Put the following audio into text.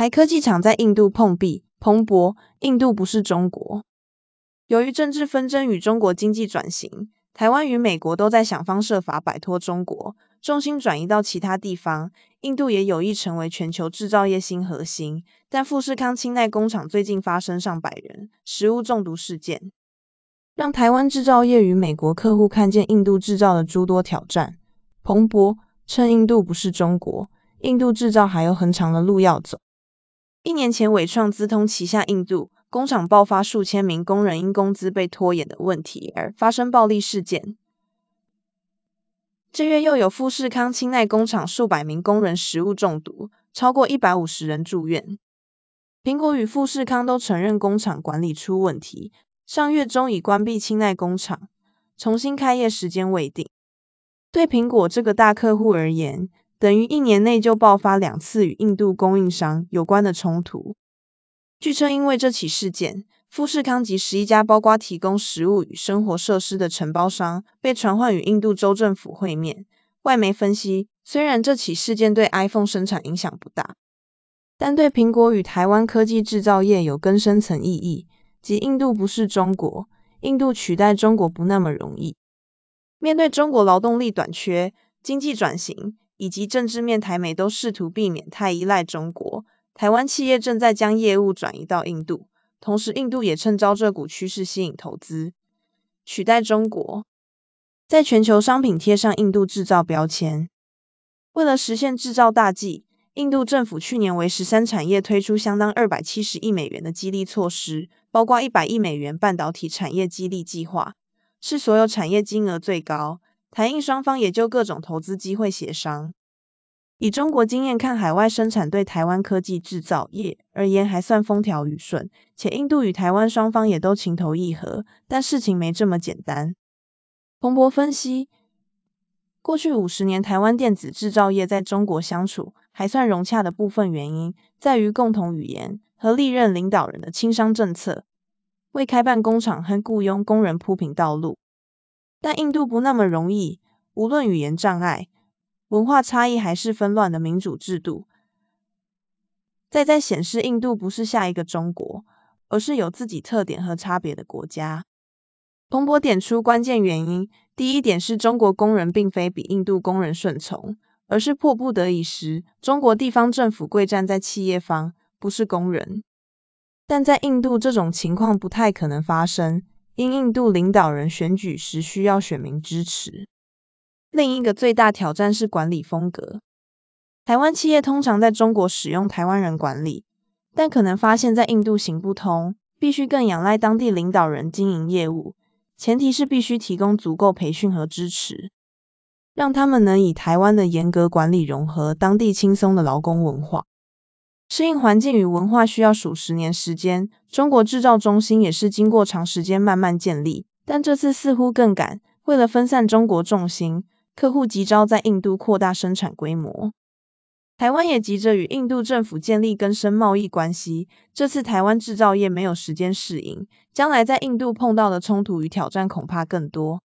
台科技厂在印度碰壁。蓬勃，印度不是中国。由于政治纷争与中国经济转型，台湾与美国都在想方设法摆脱中国，重心转移到其他地方。印度也有意成为全球制造业新核心，但富士康氢耐工厂最近发生上百人食物中毒事件，让台湾制造业与美国客户看见印度制造的诸多挑战。蓬勃称，印度不是中国，印度制造还有很长的路要走。一年前，伟创资通旗下印度工厂爆发数千名工人因工资被拖延的问题而发生暴力事件。这月又有富士康氢耐工厂数百名工人食物中毒，超过一百五十人住院。苹果与富士康都承认工厂管理出问题，上月中已关闭氢耐工厂，重新开业时间未定。对苹果这个大客户而言，等于一年内就爆发两次与印度供应商有关的冲突。据称，因为这起事件。富士康及十一家包括提供食物与生活设施的承包商被传唤与印度州政府会面。外媒分析，虽然这起事件对 iPhone 生产影响不大，但对苹果与台湾科技制造业有更深层意义。即印度不是中国，印度取代中国不那么容易。面对中国劳动力短缺、经济转型以及政治面，台美都试图避免太依赖中国。台湾企业正在将业务转移到印度。同时，印度也趁招这股趋势吸引投资，取代中国，在全球商品贴上印度制造标签。为了实现制造大计，印度政府去年为十三产业推出相当二百七十亿美元的激励措施，包括一百亿美元半导体产业激励计划，是所有产业金额最高。台印双方也就各种投资机会协商。以中国经验看，海外生产对台湾科技制造业而言还算风调雨顺，且印度与台湾双方也都情投意合，但事情没这么简单。彭博分析，过去五十年台湾电子制造业在中国相处还算融洽的部分原因，在于共同语言和历任领导人的亲商政策，为开办工厂和雇佣工人铺平道路。但印度不那么容易，无论语言障碍。文化差异还是纷乱的民主制度，再在显示印度不是下一个中国，而是有自己特点和差别的国家。彭博点出关键原因，第一点是中国工人并非比印度工人顺从，而是迫不得已时，中国地方政府贵站在企业方，不是工人。但在印度这种情况不太可能发生，因印度领导人选举时需要选民支持。另一个最大挑战是管理风格。台湾企业通常在中国使用台湾人管理，但可能发现，在印度行不通，必须更仰赖当地领导人经营业务。前提是必须提供足够培训和支持，让他们能以台湾的严格管理融合当地轻松的劳工文化。适应环境与文化需要数十年时间。中国制造中心也是经过长时间慢慢建立，但这次似乎更赶。为了分散中国重心。客户急招在印度扩大生产规模，台湾也急着与印度政府建立更深贸易关系。这次台湾制造业没有时间适应，将来在印度碰到的冲突与挑战恐怕更多。